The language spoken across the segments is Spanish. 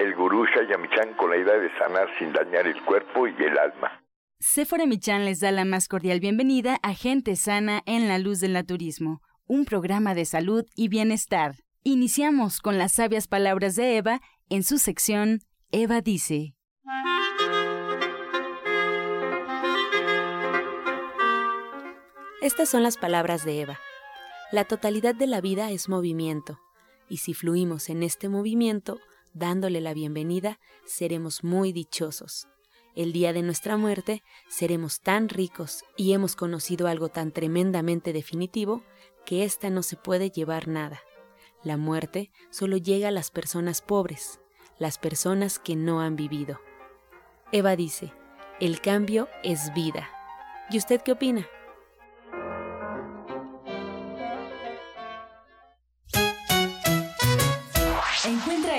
el gurú Shayamichan con la idea de sanar sin dañar el cuerpo y el alma. Sephora Michan les da la más cordial bienvenida a Gente Sana en la Luz del Naturismo, un programa de salud y bienestar. Iniciamos con las sabias palabras de Eva en su sección Eva dice. Estas son las palabras de Eva. La totalidad de la vida es movimiento, y si fluimos en este movimiento, dándole la bienvenida, seremos muy dichosos. El día de nuestra muerte seremos tan ricos y hemos conocido algo tan tremendamente definitivo que ésta no se puede llevar nada. La muerte solo llega a las personas pobres, las personas que no han vivido. Eva dice, el cambio es vida. ¿Y usted qué opina?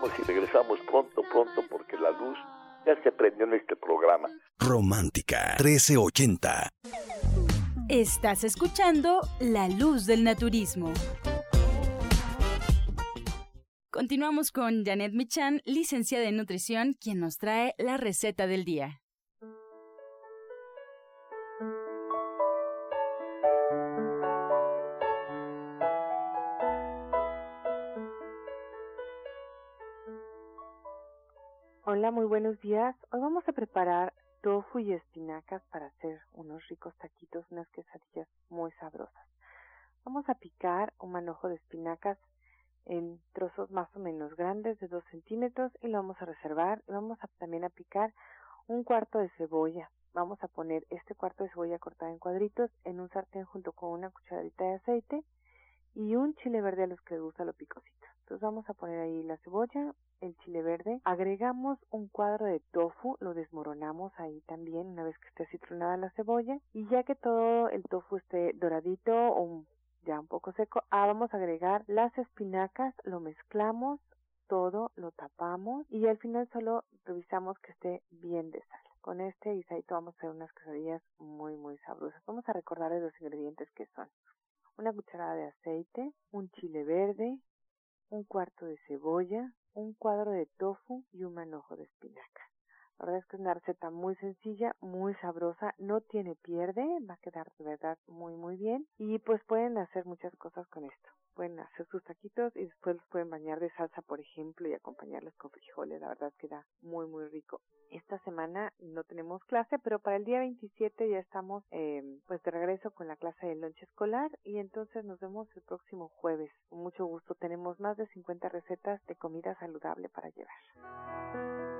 Vamos y regresamos pronto, pronto, porque la luz ya se prendió en este programa. Romántica 1380. Estás escuchando La Luz del Naturismo. Continuamos con Janet Michan, licenciada en nutrición, quien nos trae la receta del día. Hola, muy buenos días. Hoy vamos a preparar tofu y espinacas para hacer unos ricos taquitos, unas quesadillas muy sabrosas. Vamos a picar un manojo de espinacas en trozos más o menos grandes de 2 centímetros y lo vamos a reservar. Vamos a, también a picar un cuarto de cebolla. Vamos a poner este cuarto de cebolla cortada en cuadritos en un sartén junto con una cucharadita de aceite y un chile verde a los que les gusta lo picosito. Entonces vamos a poner ahí la cebolla, el chile verde, agregamos un cuadro de tofu, lo desmoronamos ahí también una vez que esté citronada la cebolla y ya que todo el tofu esté doradito o ya un poco seco, ah, vamos a agregar las espinacas, lo mezclamos todo, lo tapamos y al final solo revisamos que esté bien de sal. Con este guisadito vamos a hacer unas quesadillas muy muy sabrosas. Vamos a recordarles los ingredientes que son una cucharada de aceite, un chile verde, un cuarto de cebolla, un cuadro de tofu y un manojo de espinaca. La verdad es que es una receta muy sencilla, muy sabrosa, no tiene pierde, va a quedar de verdad muy muy bien y pues pueden hacer muchas cosas con esto. Pueden hacer sus taquitos y después los pueden bañar de salsa, por ejemplo, y acompañarlos con frijoles. La verdad queda muy muy rico. Esta semana no tenemos clase, pero para el día 27 ya estamos eh, pues de regreso con la clase de lunch escolar y entonces nos vemos el próximo jueves. Con mucho gusto tenemos más de 50 recetas de comida saludable para llevar.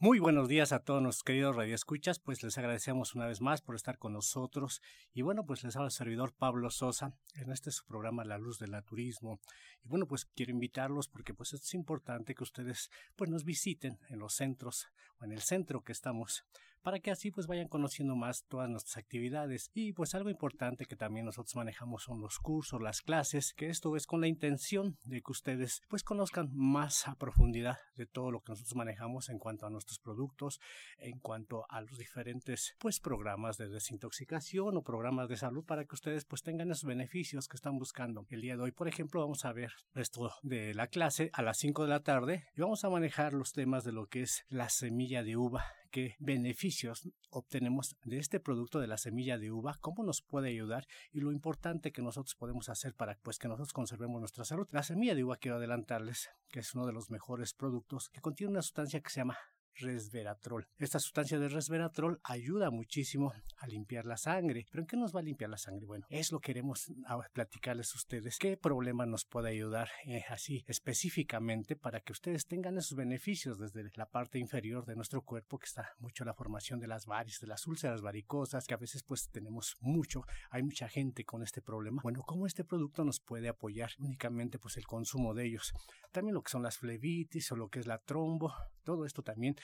Muy buenos días a todos nuestros queridos radioescuchas, pues les agradecemos una vez más por estar con nosotros. Y bueno, pues les habla el servidor Pablo Sosa en este su programa La Luz del Naturismo. Y bueno, pues quiero invitarlos porque pues es importante que ustedes pues nos visiten en los centros o en el centro que estamos para que así pues vayan conociendo más todas nuestras actividades. Y pues algo importante que también nosotros manejamos son los cursos, las clases, que esto es con la intención de que ustedes pues conozcan más a profundidad de todo lo que nosotros manejamos en cuanto a nuestros productos, en cuanto a los diferentes pues programas de desintoxicación o programas de salud para que ustedes pues tengan esos beneficios que están buscando. El día de hoy, por ejemplo, vamos a ver esto de la clase a las 5 de la tarde y vamos a manejar los temas de lo que es la semilla de uva qué beneficios obtenemos de este producto de la semilla de uva, cómo nos puede ayudar y lo importante que nosotros podemos hacer para pues, que nosotros conservemos nuestra salud. La semilla de uva quiero adelantarles que es uno de los mejores productos que contiene una sustancia que se llama resveratrol. Esta sustancia de resveratrol ayuda muchísimo a limpiar la sangre. ¿Pero en qué nos va a limpiar la sangre? Bueno, es lo que queremos platicarles a ustedes. ¿Qué problema nos puede ayudar eh, así específicamente para que ustedes tengan esos beneficios desde la parte inferior de nuestro cuerpo que está mucho la formación de las varices, de las úlceras varicosas, que a veces pues tenemos mucho, hay mucha gente con este problema. Bueno, ¿cómo este producto nos puede apoyar? Únicamente pues el consumo de ellos. También lo que son las flebitis o lo que es la trombo, todo esto también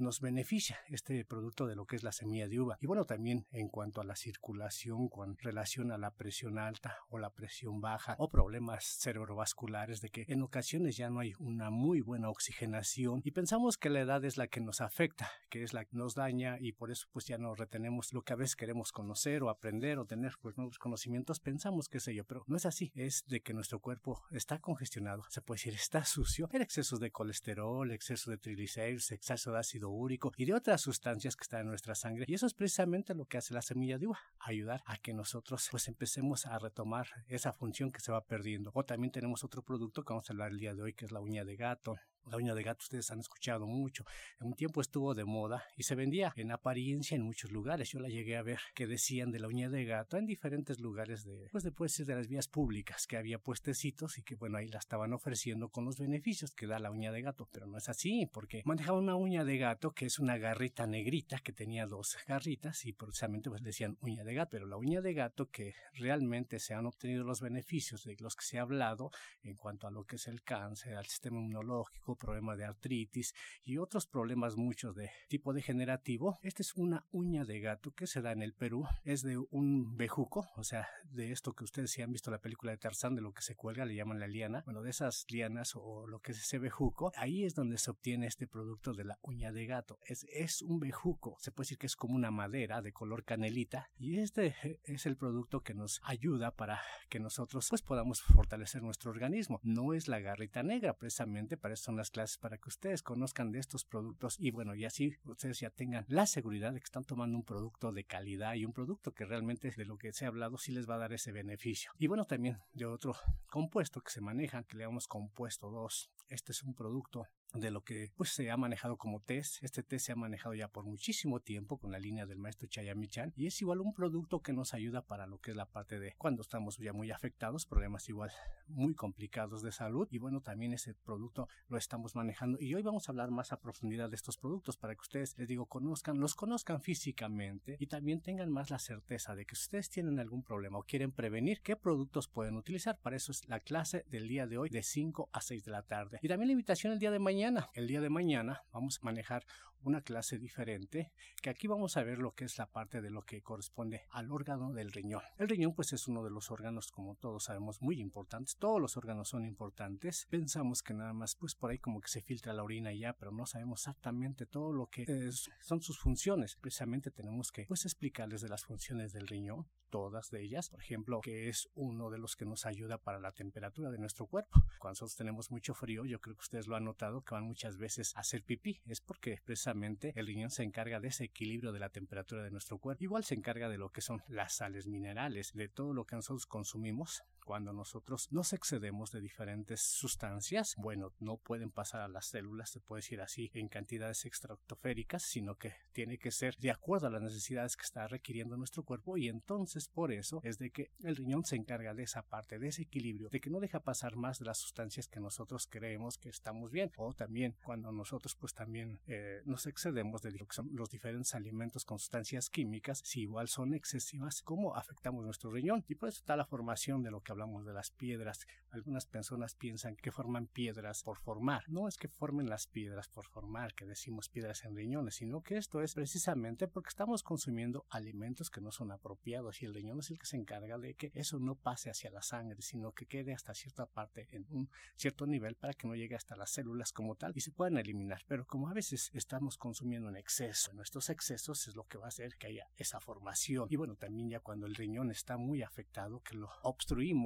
nos beneficia este producto de lo que es la semilla de uva. Y bueno, también en cuanto a la circulación con relación a la presión alta o la presión baja o problemas cerebrovasculares de que en ocasiones ya no hay una muy buena oxigenación y pensamos que la edad es la que nos afecta, que es la que nos daña y por eso pues ya no retenemos lo que a veces queremos conocer o aprender o tener pues nuevos conocimientos, pensamos que es ello, pero no es así, es de que nuestro cuerpo está congestionado, se puede decir está sucio, el exceso de colesterol, exceso de triglicéridos, exceso de ácido y de otras sustancias que están en nuestra sangre. Y eso es precisamente lo que hace la semilla de uva, ayudar a que nosotros pues empecemos a retomar esa función que se va perdiendo. O también tenemos otro producto que vamos a hablar el día de hoy, que es la uña de gato La uña de gato ustedes han escuchado mucho. En un tiempo estuvo de moda y se vendía en apariencia en muchos lugares. Yo la llegué a ver que decían de la uña de gato en diferentes lugares de, pues después de las vías públicas, que había puestecitos y que bueno, ahí la estaban ofreciendo con los beneficios que da la uña de gato. Pero no es así, porque manejaban una uña de gato que es una garrita negrita que tenía dos garritas y precisamente pues decían uña de gato. Pero la uña de gato que realmente se han obtenido los beneficios de los que se ha hablado en cuanto a lo que es el cáncer, al sistema inmunológico, problema de artritis y otros problemas muchos de tipo degenerativo. Esta es una uña de gato que se da en el Perú. Es de un bejuco, o sea, de esto que ustedes si han visto la película de Tarzán, de lo que se cuelga, le llaman la liana. Bueno, de esas lianas o lo que es ese bejuco, ahí es donde se obtiene este producto de la uña de gato. Es, es un bejuco, se puede decir que es como una madera de color canelita y este es el producto que nos ayuda para que nosotros pues podamos fortalecer nuestro organismo. No es la garrita negra, precisamente para eso son las clases para que ustedes conozcan de estos productos y bueno, y así ustedes ya tengan la seguridad de que están tomando un producto de calidad y un producto que realmente de lo que se ha hablado sí les va a dar ese beneficio. Y bueno, también de otro compuesto que se maneja, que le llamamos compuesto 2. Este es un producto de lo que pues se ha manejado como test. Este test se ha manejado ya por muchísimo tiempo con la línea del maestro Chayami-chan y es igual un producto que nos ayuda para lo que es la parte de cuando estamos ya muy afectados, problemas igual muy complicados de salud y bueno, también ese producto lo estamos manejando y hoy vamos a hablar más a profundidad de estos productos para que ustedes, les digo, conozcan, los conozcan físicamente y también tengan más la certeza de que si ustedes tienen algún problema o quieren prevenir, qué productos pueden utilizar. Para eso es la clase del día de hoy de 5 a 6 de la tarde. Y también la invitación el día de mañana. El día de mañana vamos a manejar una clase diferente, que aquí vamos a ver lo que es la parte de lo que corresponde al órgano del riñón. El riñón pues es uno de los órganos, como todos sabemos, muy importantes. Todos los órganos son importantes. Pensamos que nada más pues por ahí como que se filtra la orina ya, pero no sabemos exactamente todo lo que son sus funciones. Precisamente tenemos que pues explicarles de las funciones del riñón, todas de ellas. Por ejemplo, que es uno de los que nos ayuda para la temperatura de nuestro cuerpo. Cuando nosotros tenemos mucho frío, yo creo que ustedes lo han notado que van muchas veces a hacer pipí. Es porque precisamente el riñón se encarga de ese equilibrio de la temperatura de nuestro cuerpo. Igual se encarga de lo que son las sales minerales, de todo lo que nosotros consumimos cuando nosotros nos excedemos de diferentes sustancias, bueno, no pueden pasar a las células, se puede decir así, en cantidades extractoféricas, sino que tiene que ser de acuerdo a las necesidades que está requiriendo nuestro cuerpo y entonces por eso es de que el riñón se encarga de esa parte, de ese equilibrio, de que no deja pasar más de las sustancias que nosotros creemos que estamos bien. O también cuando nosotros pues también eh, nos excedemos de los diferentes alimentos con sustancias químicas, si igual son excesivas, cómo afectamos nuestro riñón y por eso está la formación de lo que hablamos de las piedras. Algunas personas piensan que forman piedras por formar. No es que formen las piedras por formar, que decimos piedras en riñones, sino que esto es precisamente porque estamos consumiendo alimentos que no son apropiados y el riñón es el que se encarga de que eso no pase hacia la sangre, sino que quede hasta cierta parte en un cierto nivel para que no llegue hasta las células como tal y se puedan eliminar. Pero como a veces estamos consumiendo en exceso, nuestros excesos es lo que va a hacer que haya esa formación. Y bueno, también ya cuando el riñón está muy afectado, que lo obstruimos,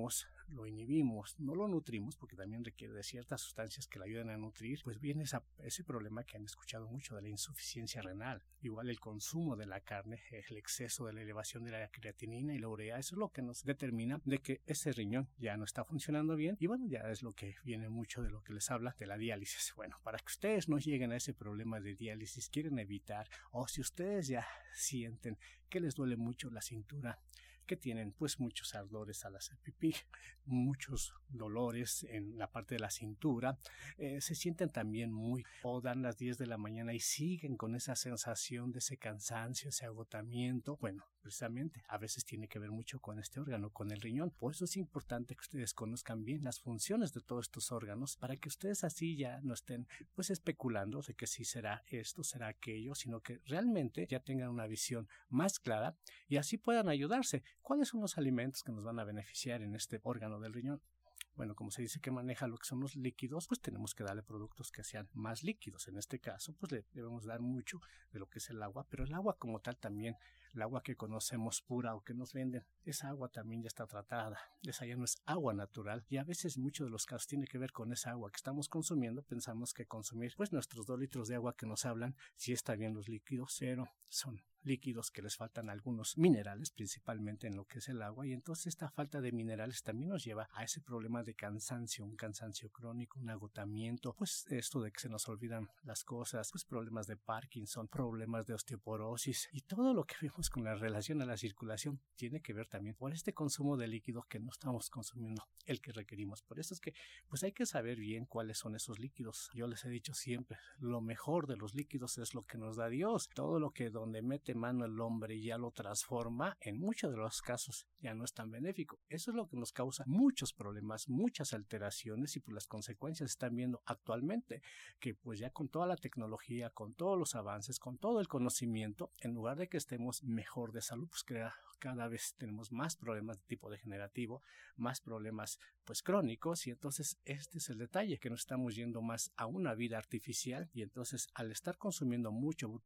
lo inhibimos, no lo nutrimos porque también requiere de ciertas sustancias que le ayuden a nutrir, pues viene ese problema que han escuchado mucho de la insuficiencia renal. Igual el consumo de la carne, el exceso de la elevación de la creatinina y la urea, eso es lo que nos determina de que ese riñón ya no está funcionando bien y bueno, ya es lo que viene mucho de lo que les habla de la diálisis. Bueno, para que ustedes no lleguen a ese problema de diálisis, quieren evitar o si ustedes ya sienten que les duele mucho la cintura, que tienen pues muchos ardores al hacer pipí, muchos dolores en la parte de la cintura, eh, se sienten también muy o dan las 10 de la mañana y siguen con esa sensación de ese cansancio, ese agotamiento. Bueno, precisamente a veces tiene que ver mucho con este órgano, con el riñón. Por eso es importante que ustedes conozcan bien las funciones de todos estos órganos para que ustedes así ya no estén pues especulando de que si será esto, será aquello, sino que realmente ya tengan una visión más clara y así puedan ayudarse. ¿Cuáles son los alimentos que nos van a beneficiar en este órgano del riñón? bueno, como se dice que maneja lo que son los líquidos, pues tenemos que darle productos que sean más líquidos. En este caso, pues le debemos dar mucho de lo que es el agua, pero el agua como tal también el agua que conocemos pura o que nos venden, esa agua también ya está tratada, esa ya no es agua natural y a veces muchos de los casos tiene que ver con esa agua que estamos consumiendo, pensamos que consumir pues nuestros dos litros de agua que nos hablan, si está bien los líquidos, cero, son líquidos que les faltan algunos minerales, principalmente en lo que es el agua, y entonces esta falta de minerales también nos lleva a ese problema de cansancio, un cansancio crónico, un agotamiento, pues esto de que se nos olvidan las cosas, pues problemas de Parkinson, problemas de osteoporosis y todo lo que vemos con la relación a la circulación tiene que ver también por este consumo de líquidos que no estamos consumiendo el que requerimos. Por eso es que pues hay que saber bien cuáles son esos líquidos. Yo les he dicho siempre, lo mejor de los líquidos es lo que nos da Dios. Todo lo que donde mete mano el hombre ya lo transforma, en muchos de los casos ya no es tan benéfico. Eso es lo que nos causa muchos problemas, muchas alteraciones y pues las consecuencias están viendo actualmente que pues ya con toda la tecnología, con todos los avances, con todo el conocimiento, en lugar de que estemos mejor de salud, pues cada vez tenemos más problemas de tipo degenerativo, más problemas pues crónicos y entonces este es el detalle que nos estamos yendo más a una vida artificial y entonces al estar consumiendo mucho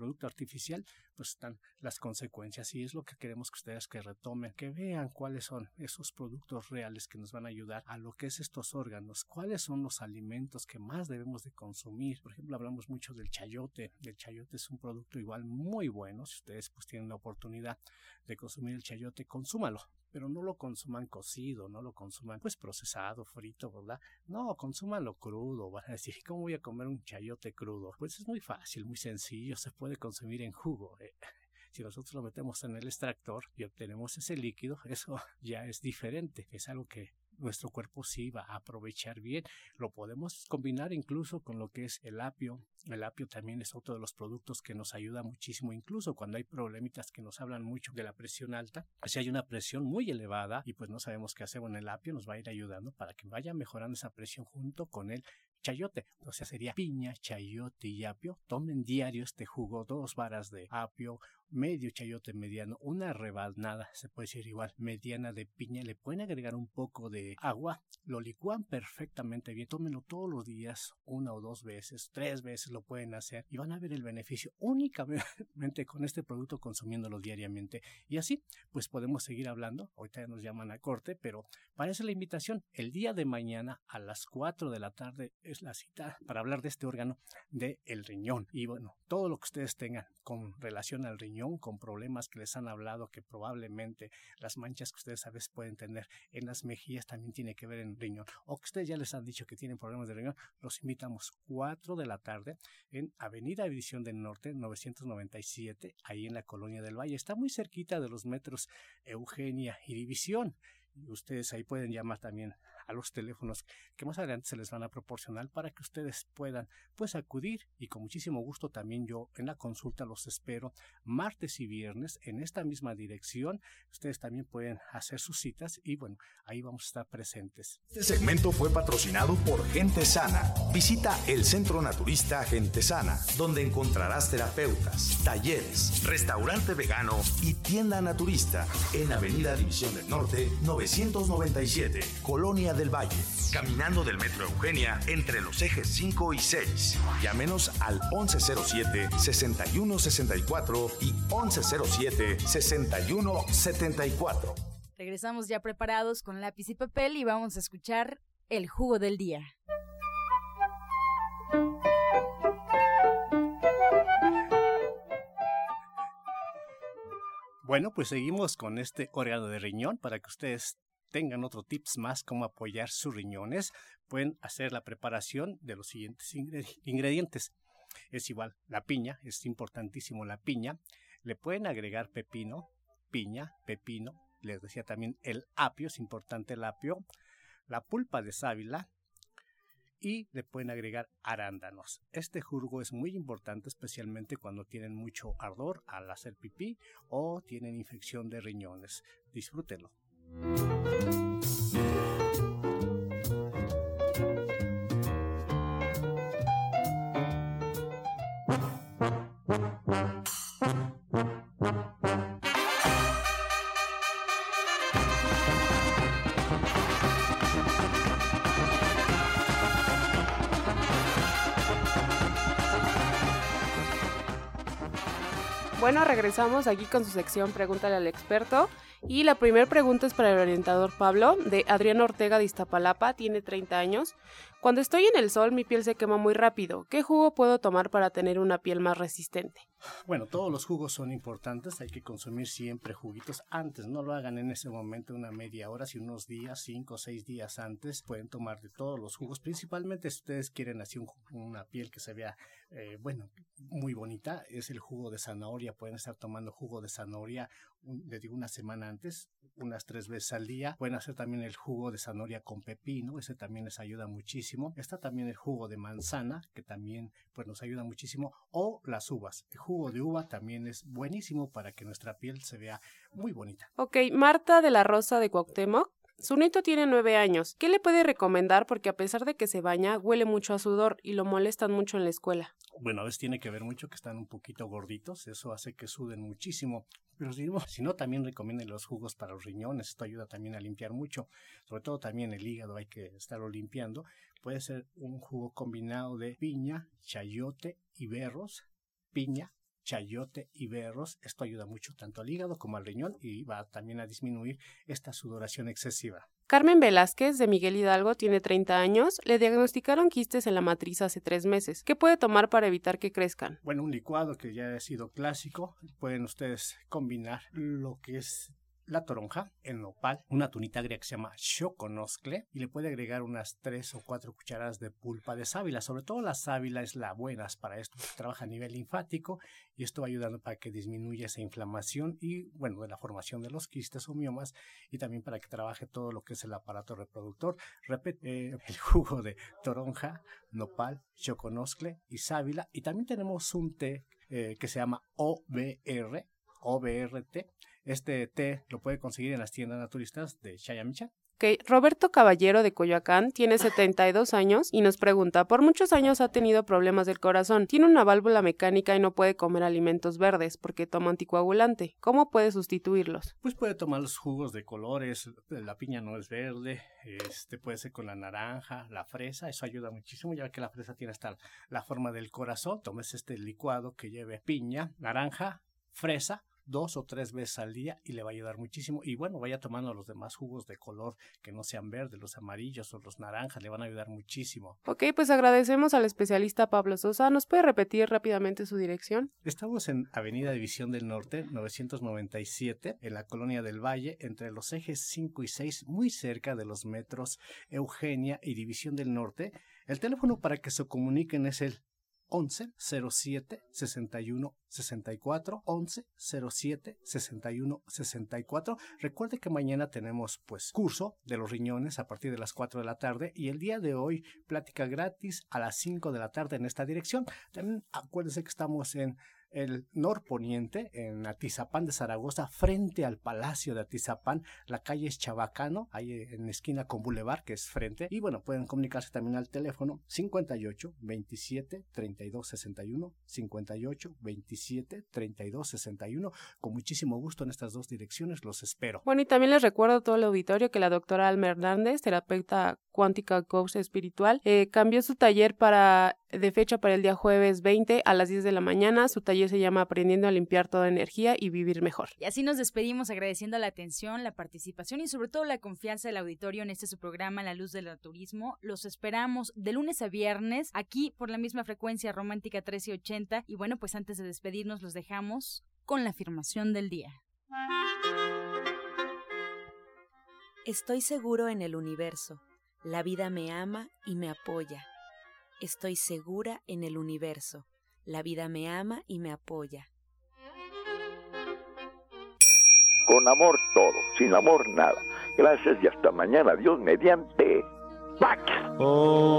producto artificial, pues están las consecuencias y es lo que queremos que ustedes que retomen, que vean cuáles son esos productos reales que nos van a ayudar a lo que es estos órganos, cuáles son los alimentos que más debemos de consumir. Por ejemplo, hablamos mucho del chayote. El chayote es un producto igual muy bueno. Si ustedes pues tienen la oportunidad de consumir el chayote, consúmalo pero no lo consuman cocido, no lo consuman pues procesado, frito, ¿verdad? No, consúmanlo crudo, van a decir, ¿cómo voy a comer un chayote crudo? Pues es muy fácil, muy sencillo, se puede consumir en jugo. Eh. Si nosotros lo metemos en el extractor y obtenemos ese líquido, eso ya es diferente, es algo que nuestro cuerpo sí va a aprovechar bien. Lo podemos combinar incluso con lo que es el apio. El apio también es otro de los productos que nos ayuda muchísimo, incluso cuando hay problemitas que nos hablan mucho de la presión alta. Si hay una presión muy elevada y pues no sabemos qué hacer con el apio, nos va a ir ayudando para que vaya mejorando esa presión junto con el chayote. O sea, sería piña, chayote y apio. Tomen diario este jugo, dos varas de apio, medio chayote mediano, una rebanada, se puede decir igual, mediana de piña. Le pueden agregar un poco de agua, lo licúan perfectamente bien. Tómenlo todos los días, una o dos veces, tres veces lo pueden hacer y van a ver el beneficio únicamente con este producto consumiéndolo diariamente. Y así, pues podemos seguir hablando. Ahorita nos llaman a corte, pero parece la invitación. El día de mañana a las 4 de la tarde es la cita para hablar de este órgano del el riñón. Y bueno, todo lo que ustedes tengan con relación al riñón, con problemas que les han hablado, que probablemente las manchas que ustedes a veces pueden tener en las mejillas también tiene que ver en riñón, o que ustedes ya les han dicho que tienen problemas de riñón, los invitamos 4 de la tarde en Avenida División del Norte 997, ahí en la Colonia del Valle. Está muy cerquita de los metros Eugenia y División. Ustedes ahí pueden llamar también a los teléfonos que más adelante se les van a proporcionar para que ustedes puedan pues acudir y con muchísimo gusto también yo en la consulta los espero martes y viernes en esta misma dirección. Ustedes también pueden hacer sus citas y bueno, ahí vamos a estar presentes. Este segmento fue patrocinado por Gente Sana. Visita el Centro Naturista Gente Sana, donde encontrarás terapeutas, talleres, restaurante vegano y tienda naturista en Avenida División del Norte 997, Colonia del Valle, caminando del Metro Eugenia entre los ejes 5 y 6. Llámenos al 1107-6164 y 1107-6174. Regresamos ya preparados con lápiz y papel y vamos a escuchar el jugo del día. Bueno, pues seguimos con este órgano de riñón para que ustedes tengan otro tips más cómo apoyar sus riñones, pueden hacer la preparación de los siguientes ingredientes. Es igual, la piña, es importantísimo la piña. Le pueden agregar pepino, piña, pepino. Les decía también el apio, es importante el apio. La pulpa de sábila, y le pueden agregar arándanos. Este jugo es muy importante especialmente cuando tienen mucho ardor al hacer pipí o tienen infección de riñones. Disfrútenlo. Bueno, regresamos aquí con su sección Pregúntale al experto. Y la primera pregunta es para el orientador Pablo, de Adrián Ortega de Iztapalapa, tiene 30 años. Cuando estoy en el sol mi piel se quema muy rápido. ¿Qué jugo puedo tomar para tener una piel más resistente? Bueno, todos los jugos son importantes, hay que consumir siempre juguitos antes, no lo hagan en ese momento una media hora, si unos días, cinco o seis días antes, pueden tomar de todos los jugos, principalmente si ustedes quieren así una piel que se vea, eh, bueno, muy bonita, es el jugo de zanahoria, pueden estar tomando jugo de zanahoria, le digo una semana antes, unas tres veces al día, pueden hacer también el jugo de zanahoria con pepino, ese también les ayuda muchísimo Está también el jugo de manzana, que también pues, nos ayuda muchísimo, o las uvas. El jugo de uva también es buenísimo para que nuestra piel se vea muy bonita. Ok, Marta de la Rosa de Cuauhtémoc su nieto tiene nueve años. ¿Qué le puede recomendar? Porque a pesar de que se baña, huele mucho a sudor y lo molestan mucho en la escuela. Bueno, a veces tiene que ver mucho que están un poquito gorditos, eso hace que suden muchísimo. Pero si no, también recomienden los jugos para los riñones, esto ayuda también a limpiar mucho. Sobre todo también el hígado hay que estarlo limpiando. Puede ser un jugo combinado de piña, chayote y berros, piña, chayote y berros. Esto ayuda mucho tanto al hígado como al riñón y va también a disminuir esta sudoración excesiva. Carmen Velázquez, de Miguel Hidalgo, tiene 30 años. Le diagnosticaron quistes en la matriz hace tres meses. ¿Qué puede tomar para evitar que crezcan? Bueno, un licuado que ya ha sido clásico. Pueden ustedes combinar lo que es la toronja, el nopal, una tunita agria que se llama choconoscle y le puede agregar unas 3 o 4 cucharadas de pulpa de sábila. Sobre todo la sábila es la buena para esto, trabaja a nivel linfático y esto va ayudando para que disminuya esa inflamación y, bueno, de la formación de los quistes o miomas y también para que trabaje todo lo que es el aparato reproductor. Repete eh, el jugo de toronja, nopal, choconoscle y sábila y también tenemos un té eh, que se llama OBR, OBRT, este té lo puede conseguir en las tiendas naturistas de Chayamicha. Okay. Roberto Caballero de Coyoacán tiene 72 años y nos pregunta, por muchos años ha tenido problemas del corazón, tiene una válvula mecánica y no puede comer alimentos verdes porque toma anticoagulante. ¿Cómo puede sustituirlos? Pues puede tomar los jugos de colores, la piña no es verde, este puede ser con la naranja, la fresa, eso ayuda muchísimo ya que la fresa tiene hasta la forma del corazón. Tomes este licuado que lleve piña, naranja, fresa, dos o tres veces al día y le va a ayudar muchísimo. Y bueno, vaya tomando los demás jugos de color que no sean verdes, los amarillos o los naranjas, le van a ayudar muchísimo. Ok, pues agradecemos al especialista Pablo Sosa. ¿Nos puede repetir rápidamente su dirección? Estamos en Avenida División del Norte, 997, en la Colonia del Valle, entre los ejes 5 y 6, muy cerca de los metros Eugenia y División del Norte. El teléfono para que se comuniquen es el 11 07 61 64 11 07 61 64. Recuerde que mañana tenemos pues curso de los riñones a partir de las 4 de la tarde y el día de hoy plática gratis a las 5 de la tarde en esta dirección. También acuérdense que estamos en el norponiente, en Atizapán de Zaragoza, frente al Palacio de Atizapán. La calle es Chabacano, ahí en esquina con Boulevard, que es frente. Y bueno, pueden comunicarse también al teléfono 58 27 32 61, 58 27 32 61. Con muchísimo gusto en estas dos direcciones, los espero. Bueno, y también les recuerdo a todo el auditorio que la doctora Alma Hernández, terapeuta cuántica coach espiritual, eh, cambió su taller para de fecha para el día jueves 20 a las 10 de la mañana. Su taller se llama Aprendiendo a limpiar toda energía y vivir mejor. Y así nos despedimos agradeciendo la atención, la participación y sobre todo la confianza del auditorio en este su programa La Luz del Turismo. Los esperamos de lunes a viernes aquí por la misma frecuencia romántica 1380 y bueno, pues antes de despedirnos los dejamos con la afirmación del día. Estoy seguro en el universo. La vida me ama y me apoya. Estoy segura en el universo. La vida me ama y me apoya. Con amor todo, sin amor nada. Gracias y hasta mañana. Dios mediante. ¡Pax! Oh.